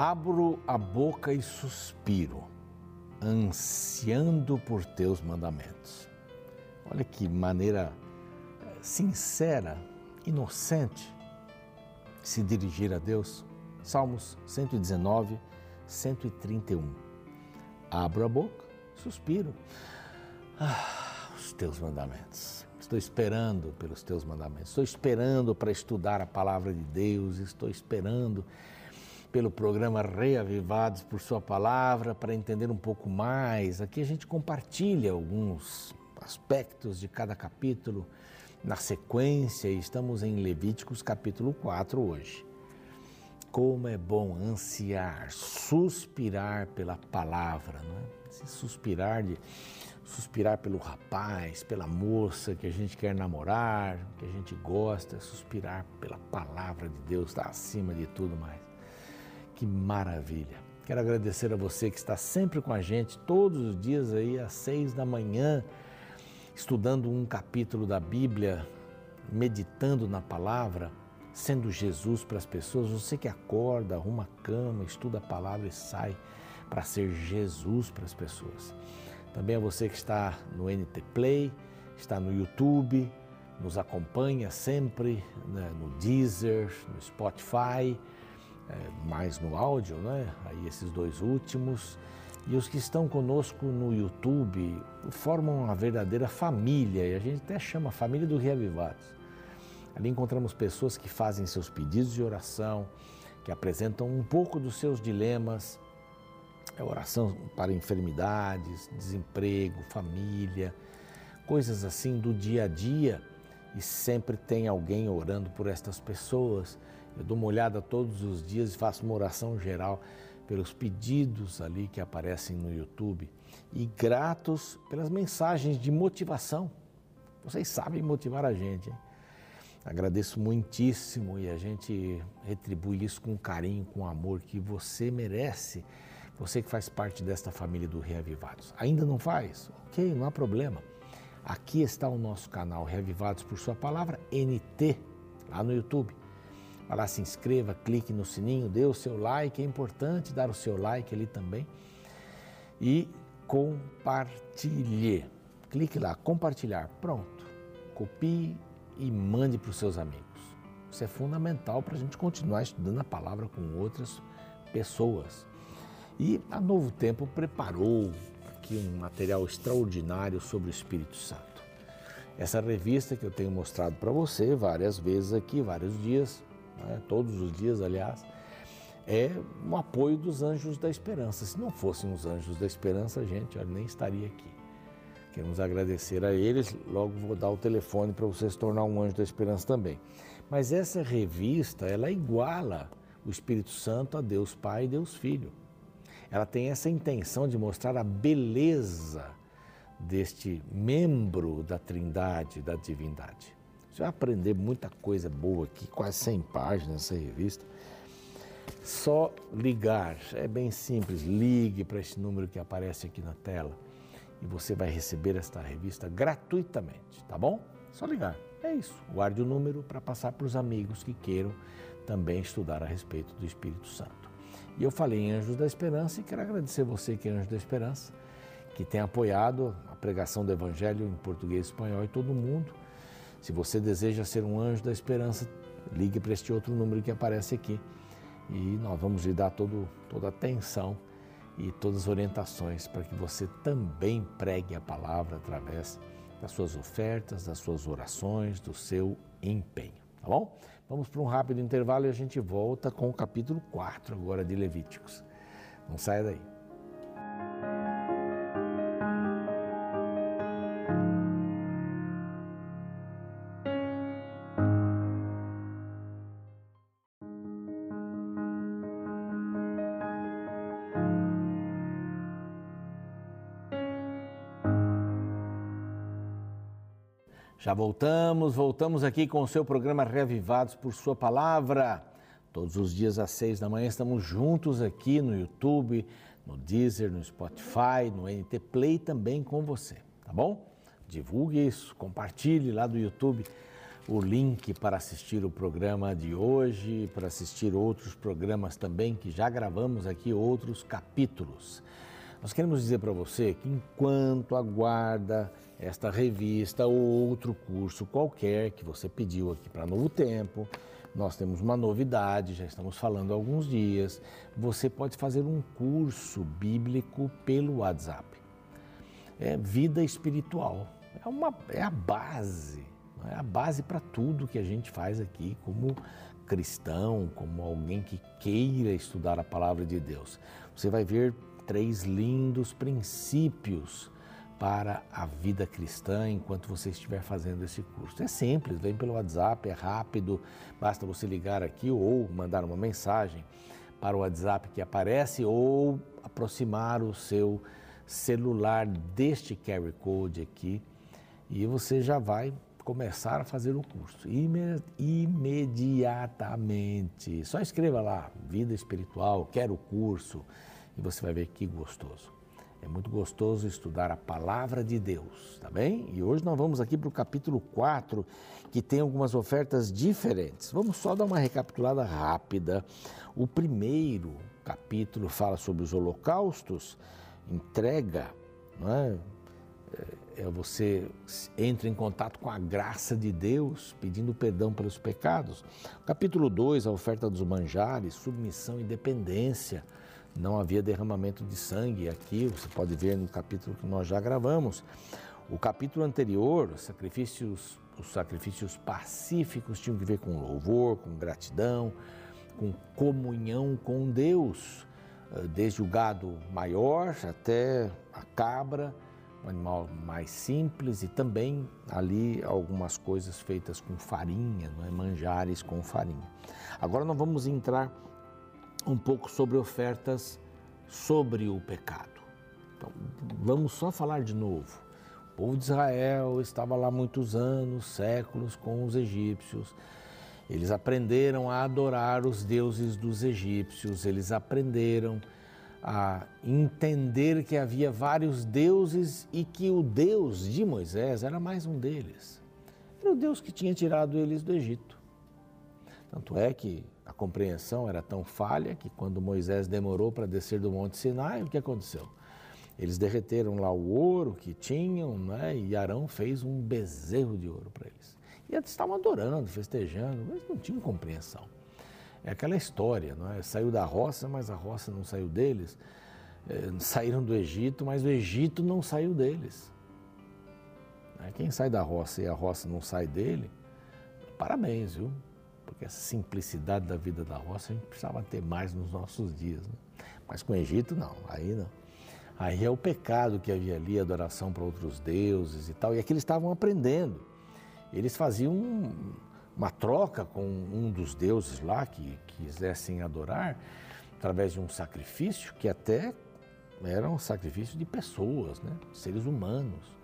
Abro a boca e suspiro, ansiando por teus mandamentos. Olha que maneira sincera, inocente se dirigir a Deus. Salmos 119, 131. Abro a boca, suspiro. Ah, os teus mandamentos. Estou esperando pelos teus mandamentos. Estou esperando para estudar a palavra de Deus. Estou esperando pelo programa Reavivados por Sua Palavra para entender um pouco mais. Aqui a gente compartilha alguns aspectos de cada capítulo na sequência. Estamos em Levíticos capítulo 4 hoje. Como é bom ansiar, suspirar pela palavra, não é? Se suspirar de suspirar pelo rapaz, pela moça que a gente quer namorar, que a gente gosta, suspirar pela palavra de Deus, está acima de tudo mais. Que maravilha! Quero agradecer a você que está sempre com a gente, todos os dias aí às seis da manhã, estudando um capítulo da Bíblia, meditando na palavra sendo Jesus para as pessoas, você que acorda, arruma a cama, estuda a palavra e sai para ser Jesus para as pessoas. Também a você que está no NT Play, está no YouTube, nos acompanha sempre né, no Deezer, no Spotify, é, mais no áudio, né? Aí esses dois últimos. E os que estão conosco no YouTube formam uma verdadeira família, e a gente até chama família do Reavivados. Ali encontramos pessoas que fazem seus pedidos de oração, que apresentam um pouco dos seus dilemas, é oração para enfermidades, desemprego, família, coisas assim do dia a dia e sempre tem alguém orando por estas pessoas. Eu dou uma olhada todos os dias e faço uma oração geral pelos pedidos ali que aparecem no YouTube e gratos pelas mensagens de motivação. Vocês sabem motivar a gente. Hein? Agradeço muitíssimo e a gente retribui isso com carinho, com amor que você merece. Você que faz parte desta família do Reavivados. Ainda não faz? Ok, não há problema. Aqui está o nosso canal Reavivados por Sua Palavra, NT, lá no YouTube. Vai lá, se inscreva, clique no sininho, dê o seu like, é importante dar o seu like ali também. E compartilhe. Clique lá, compartilhar. Pronto. Copie e mande para os seus amigos. Isso é fundamental para a gente continuar estudando a palavra com outras pessoas. E a Novo Tempo preparou aqui um material extraordinário sobre o Espírito Santo. Essa revista que eu tenho mostrado para você várias vezes aqui, vários dias, né, todos os dias, aliás, é um apoio dos Anjos da Esperança. Se não fossem os Anjos da Esperança, a gente nem estaria aqui. Queremos agradecer a eles. Logo vou dar o telefone para você se tornar um anjo da esperança também. Mas essa revista, ela iguala o Espírito Santo a Deus Pai e Deus Filho. Ela tem essa intenção de mostrar a beleza deste membro da Trindade, da divindade. Você vai aprender muita coisa boa aqui, quase 100 páginas nessa revista. Só ligar, é bem simples, ligue para esse número que aparece aqui na tela e você vai receber esta revista gratuitamente, tá bom? Só ligar. É isso. Guarde o número para passar para os amigos que queiram também estudar a respeito do Espírito Santo. E eu falei em Anjos da Esperança e quero agradecer você que é Anjo da Esperança, que tem apoiado a pregação do Evangelho em português e espanhol em todo mundo. Se você deseja ser um anjo da esperança, ligue para este outro número que aparece aqui e nós vamos lhe dar todo, toda a atenção e todas as orientações para que você também pregue a palavra através das suas ofertas, das suas orações, do seu empenho, tá bom? Vamos para um rápido intervalo e a gente volta com o capítulo 4 agora de Levíticos. Não saia daí. Voltamos, voltamos aqui com o seu programa Reavivados por Sua Palavra. Todos os dias às seis da manhã estamos juntos aqui no YouTube, no Deezer, no Spotify, no NT Play também com você, tá bom? Divulgue isso, compartilhe lá do YouTube o link para assistir o programa de hoje, para assistir outros programas também que já gravamos aqui, outros capítulos. Nós queremos dizer para você que enquanto aguarda esta revista ou outro curso qualquer que você pediu aqui para Novo Tempo, nós temos uma novidade, já estamos falando há alguns dias. Você pode fazer um curso bíblico pelo WhatsApp. É vida espiritual. É, uma, é a base, é a base para tudo que a gente faz aqui como cristão, como alguém que queira estudar a palavra de Deus. Você vai ver três lindos princípios para a vida cristã enquanto você estiver fazendo esse curso. É simples, vem pelo WhatsApp, é rápido, basta você ligar aqui ou mandar uma mensagem para o WhatsApp que aparece ou aproximar o seu celular deste QR Code aqui e você já vai começar a fazer o curso imediatamente. Só escreva lá, vida espiritual, quero o curso e você vai ver que gostoso. É muito gostoso estudar a palavra de Deus, tá bem? E hoje nós vamos aqui para o capítulo 4, que tem algumas ofertas diferentes. Vamos só dar uma recapitulada rápida. O primeiro capítulo fala sobre os holocaustos, entrega, não é? é? é você entra em contato com a graça de Deus, pedindo perdão pelos pecados. Capítulo 2, a oferta dos manjares, submissão e dependência não havia derramamento de sangue. Aqui você pode ver no capítulo que nós já gravamos. O capítulo anterior, os sacrifícios, os sacrifícios pacíficos tinham que ver com louvor, com gratidão, com comunhão com Deus, eh, desde o gado maior até a cabra, um animal mais simples e também ali algumas coisas feitas com farinha, não é? manjares com farinha. Agora nós vamos entrar um pouco sobre ofertas sobre o pecado. Então, vamos só falar de novo. O povo de Israel estava lá muitos anos, séculos com os egípcios. Eles aprenderam a adorar os deuses dos egípcios, eles aprenderam a entender que havia vários deuses e que o Deus de Moisés era mais um deles. Era o Deus que tinha tirado eles do Egito. Tanto é que compreensão era tão falha que quando Moisés demorou para descer do Monte Sinai, o que aconteceu? Eles derreteram lá o ouro que tinham, né? e Arão fez um bezerro de ouro para eles. E eles estavam adorando, festejando, mas não tinham compreensão. É aquela história, não é? Saiu da roça, mas a roça não saiu deles. É, saíram do Egito, mas o Egito não saiu deles. É, quem sai da roça e a roça não sai dele, parabéns, viu? Porque essa simplicidade da vida da roça a gente precisava ter mais nos nossos dias. Né? Mas com o Egito, não, aí não. Aí é o pecado que havia ali, adoração para outros deuses e tal, e aqui eles estavam aprendendo. Eles faziam uma troca com um dos deuses lá que quisessem adorar, através de um sacrifício que até era um sacrifício de pessoas, né? seres humanos.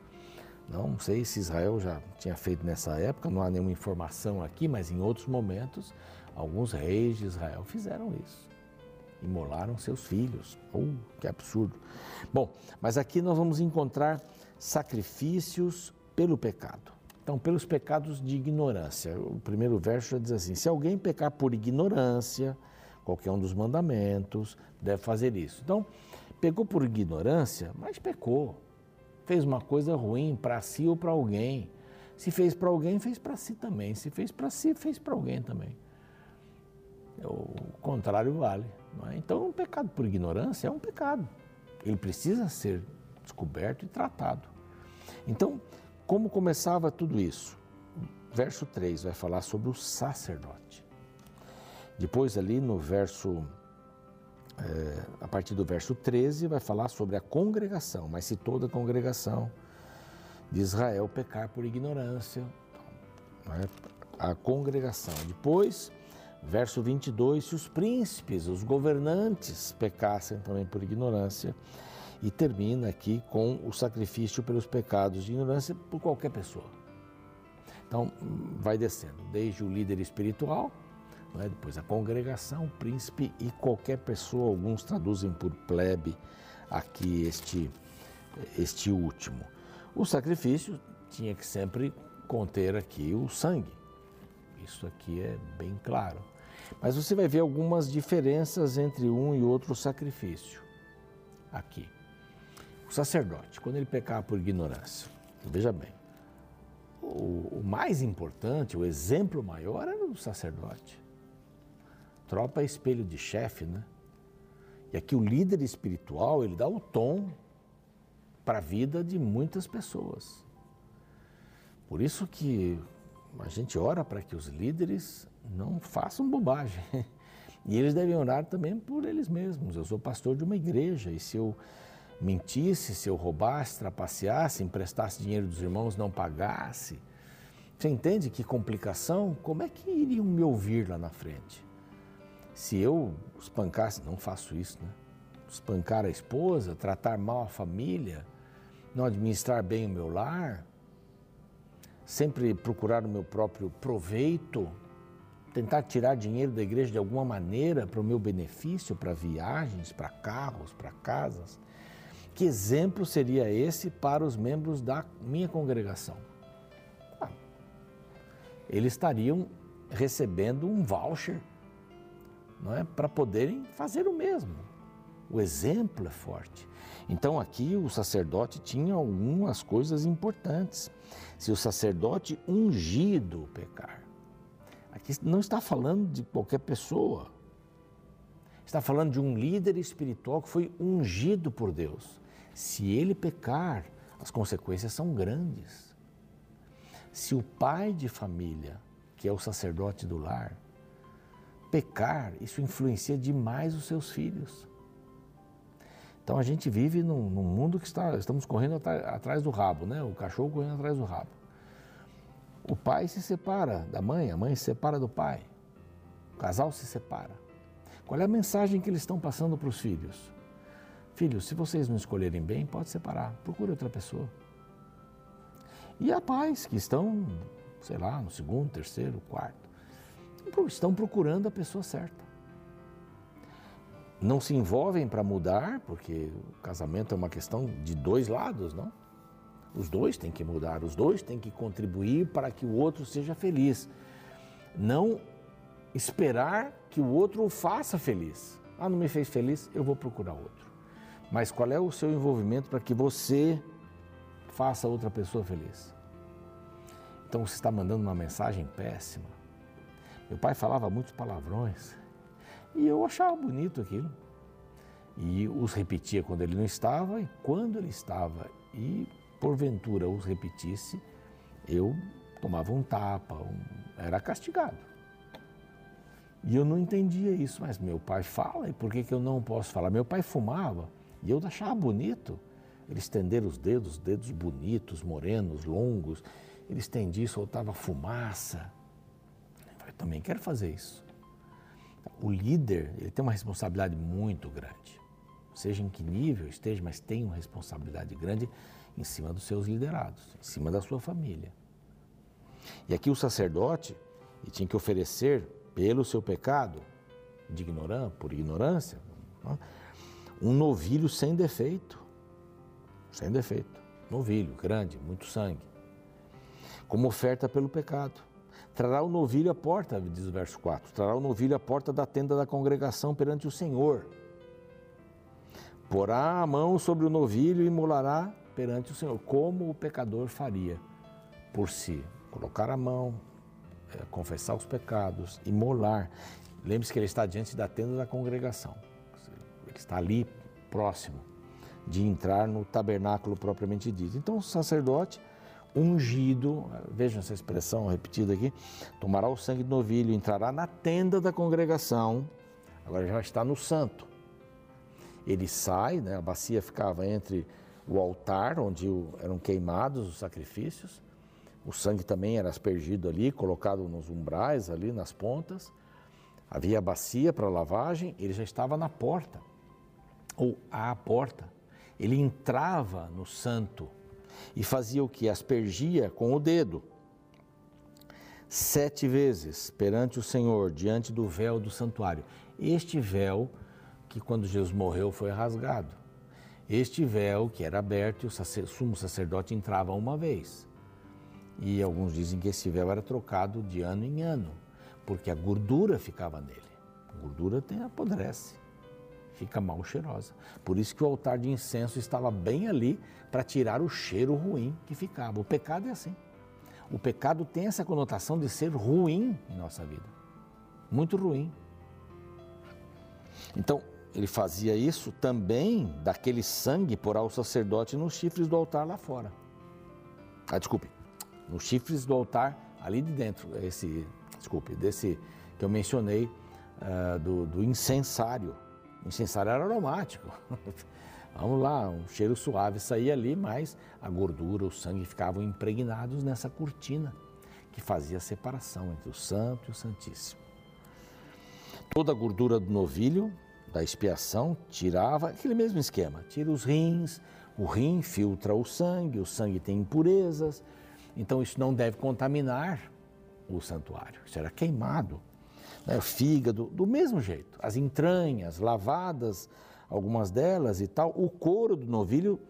Não sei se Israel já tinha feito nessa época, não há nenhuma informação aqui, mas em outros momentos, alguns reis de Israel fizeram isso. Imolaram seus filhos. Oh, que absurdo. Bom, mas aqui nós vamos encontrar sacrifícios pelo pecado. Então, pelos pecados de ignorância. O primeiro verso já diz assim: se alguém pecar por ignorância, qualquer um dos mandamentos, deve fazer isso. Então, pecou por ignorância, mas pecou fez uma coisa ruim para si ou para alguém. Se fez para alguém, fez para si também. Se fez para si, fez para alguém também. O contrário vale. É? Então, um pecado por ignorância é um pecado. Ele precisa ser descoberto e tratado. Então, como começava tudo isso? Verso 3 vai falar sobre o sacerdote. Depois, ali no verso é, a partir do verso 13, vai falar sobre a congregação, mas se toda a congregação de Israel pecar por ignorância, é? a congregação. Depois, verso 22, se os príncipes, os governantes pecassem também por ignorância, e termina aqui com o sacrifício pelos pecados de ignorância por qualquer pessoa. Então, vai descendo, desde o líder espiritual, né? depois a congregação, o príncipe e qualquer pessoa, alguns traduzem por plebe aqui este, este último. O sacrifício tinha que sempre conter aqui o sangue. Isso aqui é bem claro. Mas você vai ver algumas diferenças entre um e outro sacrifício. Aqui. O sacerdote, quando ele pecava por ignorância, veja bem, o, o mais importante, o exemplo maior era o sacerdote. Tropa é espelho de chefe, né? E aqui o líder espiritual, ele dá o tom para a vida de muitas pessoas. Por isso que a gente ora para que os líderes não façam bobagem. E eles devem orar também por eles mesmos. Eu sou pastor de uma igreja e se eu mentisse, se eu roubasse, trapaceasse, emprestasse dinheiro dos irmãos, não pagasse, você entende que complicação? Como é que iriam me ouvir lá na frente? Se eu espancasse, não faço isso, né? Espancar a esposa, tratar mal a família, não administrar bem o meu lar, sempre procurar o meu próprio proveito, tentar tirar dinheiro da igreja de alguma maneira para o meu benefício, para viagens, para carros, para casas. Que exemplo seria esse para os membros da minha congregação? Ah, eles estariam recebendo um voucher não é, para poderem fazer o mesmo. O exemplo é forte. Então aqui o sacerdote tinha algumas coisas importantes. Se o sacerdote ungido pecar, aqui não está falando de qualquer pessoa. Está falando de um líder espiritual que foi ungido por Deus. Se ele pecar, as consequências são grandes. Se o pai de família, que é o sacerdote do lar, pecar, isso influencia demais os seus filhos. Então a gente vive num, num mundo que está, estamos correndo atrás do rabo, né? O cachorro correndo atrás do rabo. O pai se separa da mãe, a mãe se separa do pai. O casal se separa. Qual é a mensagem que eles estão passando para os filhos? Filhos, se vocês não escolherem bem, pode separar, procure outra pessoa. E há pais que estão, sei lá, no segundo, terceiro, quarto, estão procurando a pessoa certa não se envolvem para mudar, porque o casamento é uma questão de dois lados, não? Os dois têm que mudar, os dois têm que contribuir para que o outro seja feliz. Não esperar que o outro o faça feliz. Ah, não me fez feliz, eu vou procurar outro. Mas qual é o seu envolvimento para que você faça outra pessoa feliz? Então você está mandando uma mensagem péssima. Meu pai falava muitos palavrões. E eu achava bonito aquilo. E os repetia quando ele não estava e quando ele estava. E porventura os repetisse, eu tomava um tapa, um... era castigado. E eu não entendia isso, mas meu pai fala, e por que, que eu não posso falar? Meu pai fumava e eu achava bonito. Ele estender os dedos, dedos bonitos, morenos, longos. Ele estendia e soltava fumaça. Também quero fazer isso. O líder ele tem uma responsabilidade muito grande. Seja em que nível esteja, mas tem uma responsabilidade grande em cima dos seus liderados, em cima da sua família. E aqui o sacerdote tinha que oferecer pelo seu pecado, de ignorância, por ignorância, um novilho sem defeito. Sem defeito. Novilho, grande, muito sangue. Como oferta pelo pecado. Trará o novilho à porta, diz o verso 4, trará o novilho à porta da tenda da congregação perante o Senhor. Porá a mão sobre o novilho e molará perante o Senhor, como o pecador faria por si. Colocar a mão, é, confessar os pecados, e molar. Lembre-se que ele está diante da tenda da congregação. Ele está ali próximo de entrar no tabernáculo propriamente dito. Então o sacerdote ungido, vejam essa expressão repetida aqui, tomará o sangue do novilho, entrará na tenda da congregação, agora já está no santo. Ele sai, né, a bacia ficava entre o altar, onde eram queimados os sacrifícios, o sangue também era aspergido ali, colocado nos umbrais, ali nas pontas. Havia a bacia para lavagem, ele já estava na porta, ou à porta. Ele entrava no santo e fazia o que? Aspergia com o dedo. Sete vezes perante o Senhor, diante do véu do santuário. Este véu que, quando Jesus morreu, foi rasgado. Este véu que era aberto e o sumo sacerdote entrava uma vez. E alguns dizem que esse véu era trocado de ano em ano, porque a gordura ficava nele. A gordura tem, apodrece, fica mal cheirosa. Por isso que o altar de incenso estava bem ali para tirar o cheiro ruim que ficava. O pecado é assim. O pecado tem essa conotação de ser ruim em nossa vida. Muito ruim. Então, ele fazia isso também daquele sangue por ao sacerdote nos chifres do altar lá fora. Ah, desculpe, nos chifres do altar ali de dentro, esse, desculpe, desse que eu mencionei uh, do, do incensário. Incensário era aromático. Vamos lá, um cheiro suave saía ali, mas a gordura, o sangue ficavam impregnados nessa cortina que fazia a separação entre o santo e o santíssimo. Toda a gordura do novilho, da expiação, tirava aquele mesmo esquema: tira os rins, o rim filtra o sangue, o sangue tem impurezas, então isso não deve contaminar o santuário. Isso era queimado. Né? Fígado, do mesmo jeito. As entranhas lavadas, algumas delas e tal. O couro do novilho,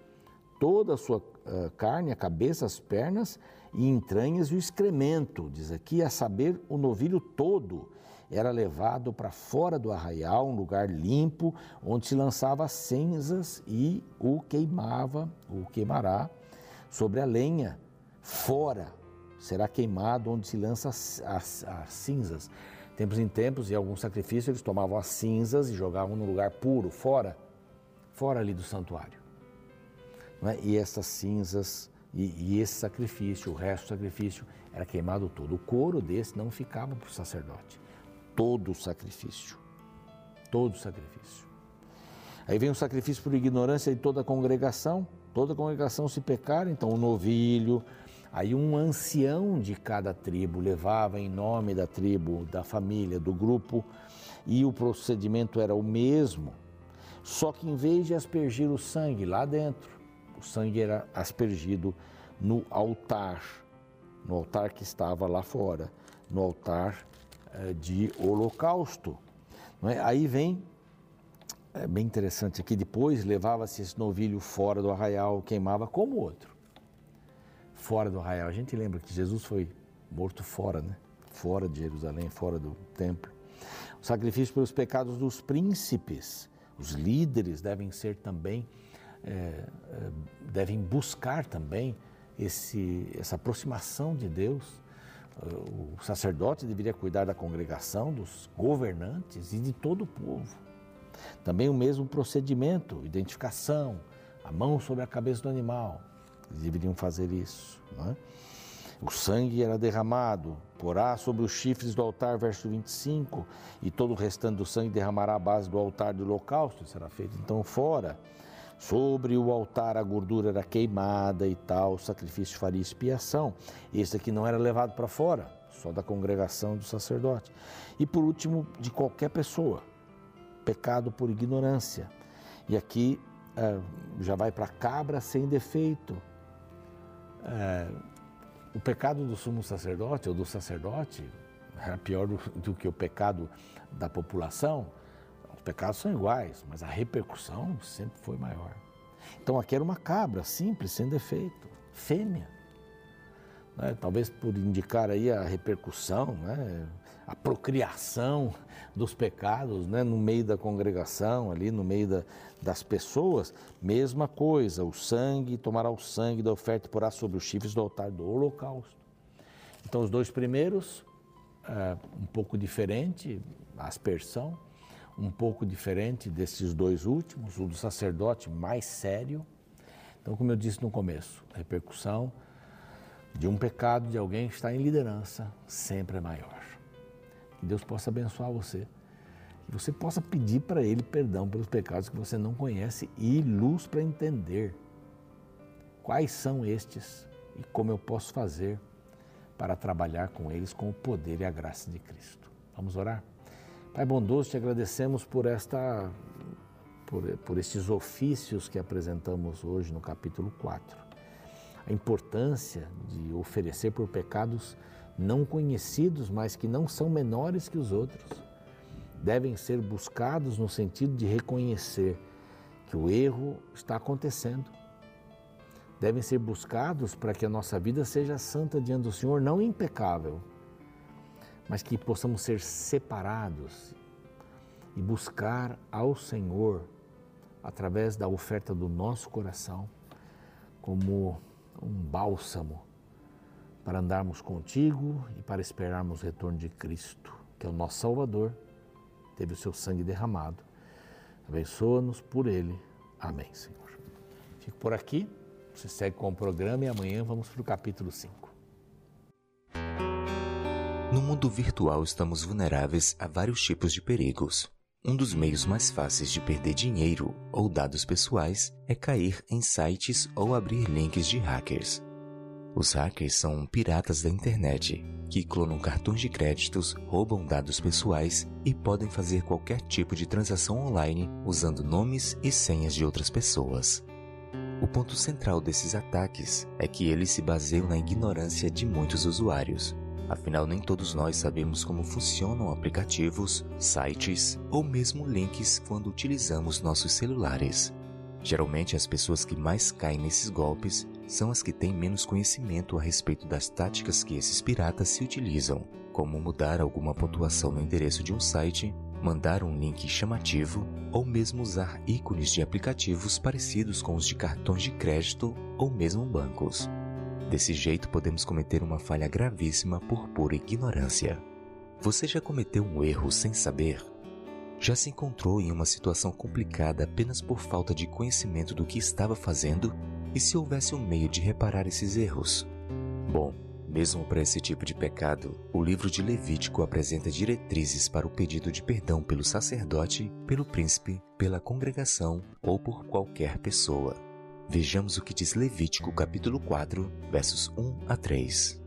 toda a sua uh, carne, a cabeça, as pernas e entranhas e o excremento. Diz aqui, a saber, o novilho todo era levado para fora do arraial, um lugar limpo, onde se lançava cinzas e o queimava, o queimará sobre a lenha fora será queimado onde se lança as, as, as cinzas. Tempos em tempos, em alguns sacrifícios, eles tomavam as cinzas e jogavam no lugar puro, fora, fora ali do santuário. É? E essas cinzas e, e, esse sacrifício, o resto do sacrifício, era queimado todo. O couro desse não ficava para o sacerdote. Todo o sacrifício. Todo o sacrifício. Aí vem o sacrifício por ignorância de toda a congregação. Toda a congregação se pecar, então o novilho, Aí um ancião de cada tribo levava em nome da tribo, da família, do grupo, e o procedimento era o mesmo, só que em vez de aspergir o sangue lá dentro, o sangue era aspergido no altar, no altar que estava lá fora, no altar eh, de holocausto. É? Aí vem, é bem interessante aqui, depois levava-se esse novilho fora do arraial, queimava como outro fora do arraial. A gente lembra que Jesus foi morto fora, né? Fora de Jerusalém, fora do templo. O sacrifício pelos pecados dos príncipes. Os líderes devem ser também, é, devem buscar também esse, essa aproximação de Deus. O sacerdote deveria cuidar da congregação, dos governantes e de todo o povo. Também o mesmo procedimento, identificação, a mão sobre a cabeça do animal, deveriam fazer isso. É? O sangue era derramado, porá sobre os chifres do altar, verso 25, e todo o restante do sangue derramará à base do altar do holocausto, será feito então fora. Sobre o altar a gordura era queimada e tal, o sacrifício faria expiação. Esse aqui não era levado para fora, só da congregação do sacerdote. E por último, de qualquer pessoa, pecado por ignorância. E aqui é, já vai para cabra sem defeito, é, o pecado do sumo sacerdote ou do sacerdote era pior do, do, que o pecado da população. Os pecados são iguais, mas a repercussão sempre foi maior. Então aqui era uma cabra simples, sem defeito, fêmea. Né? Talvez por indicar aí a repercussão, né? A procriação dos pecados né? no meio da congregação, ali no meio da, das pessoas, mesma coisa, o sangue, tomará o sangue da oferta e porá sobre os chifres do altar do holocausto. Então os dois primeiros, é, um pouco diferente, aspersão, um pouco diferente desses dois últimos, o do sacerdote mais sério. Então, como eu disse no começo, a repercussão de um pecado de alguém que está em liderança sempre é maior. Que Deus possa abençoar você. Que você possa pedir para Ele perdão pelos pecados que você não conhece e luz para entender quais são estes e como eu posso fazer para trabalhar com eles com o poder e a graça de Cristo. Vamos orar? Pai bondoso, te agradecemos por esta por, por estes ofícios que apresentamos hoje no capítulo 4. A importância de oferecer por pecados não conhecidos, mas que não são menores que os outros, devem ser buscados no sentido de reconhecer que o erro está acontecendo. devem ser buscados para que a nossa vida seja santa diante do Senhor, não impecável, mas que possamos ser separados e buscar ao Senhor através da oferta do nosso coração como um bálsamo para andarmos contigo e para esperarmos o retorno de Cristo, que é o nosso Salvador, teve o seu sangue derramado. Abençoa-nos por ele. Amém, Senhor. Fico por aqui. Você segue com o programa e amanhã vamos para o capítulo 5. No mundo virtual estamos vulneráveis a vários tipos de perigos. Um dos meios mais fáceis de perder dinheiro ou dados pessoais é cair em sites ou abrir links de hackers. Os hackers são piratas da internet que clonam cartões de créditos, roubam dados pessoais e podem fazer qualquer tipo de transação online usando nomes e senhas de outras pessoas. O ponto central desses ataques é que eles se baseiam na ignorância de muitos usuários, Afinal, nem todos nós sabemos como funcionam aplicativos, sites ou mesmo links quando utilizamos nossos celulares. Geralmente, as pessoas que mais caem nesses golpes são as que têm menos conhecimento a respeito das táticas que esses piratas se utilizam, como mudar alguma pontuação no endereço de um site, mandar um link chamativo ou mesmo usar ícones de aplicativos parecidos com os de cartões de crédito ou mesmo bancos. Desse jeito, podemos cometer uma falha gravíssima por pura ignorância. Você já cometeu um erro sem saber? Já se encontrou em uma situação complicada apenas por falta de conhecimento do que estava fazendo? E se houvesse um meio de reparar esses erros? Bom, mesmo para esse tipo de pecado, o livro de Levítico apresenta diretrizes para o pedido de perdão pelo sacerdote, pelo príncipe, pela congregação ou por qualquer pessoa. Vejamos o que diz Levítico capítulo 4, versos 1 a 3.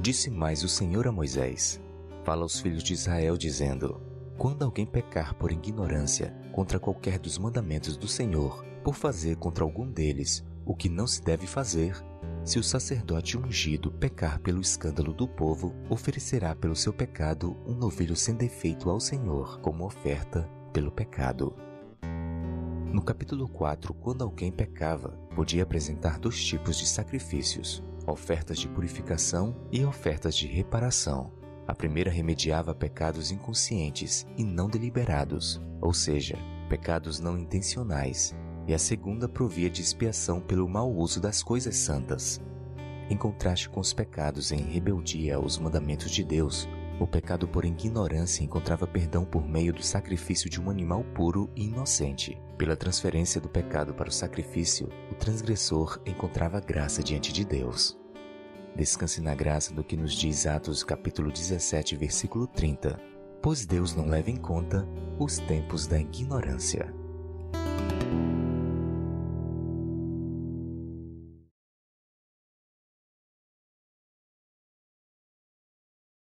Disse mais o Senhor a Moisés: Fala aos filhos de Israel, dizendo: Quando alguém pecar por ignorância contra qualquer dos mandamentos do Senhor, por fazer contra algum deles o que não se deve fazer, se o sacerdote ungido pecar pelo escândalo do povo, oferecerá pelo seu pecado um novilho sem defeito ao Senhor, como oferta pelo pecado. No capítulo 4, quando alguém pecava, podia apresentar dois tipos de sacrifícios: ofertas de purificação e ofertas de reparação. A primeira remediava pecados inconscientes e não deliberados, ou seja, pecados não intencionais, e a segunda provia de expiação pelo mau uso das coisas santas. Em contraste com os pecados em rebeldia aos mandamentos de Deus, o pecado por ignorância encontrava perdão por meio do sacrifício de um animal puro e inocente. Pela transferência do pecado para o sacrifício, o transgressor encontrava graça diante de Deus. Descanse na graça do que nos diz Atos capítulo 17, versículo 30. Pois Deus não leva em conta os tempos da ignorância.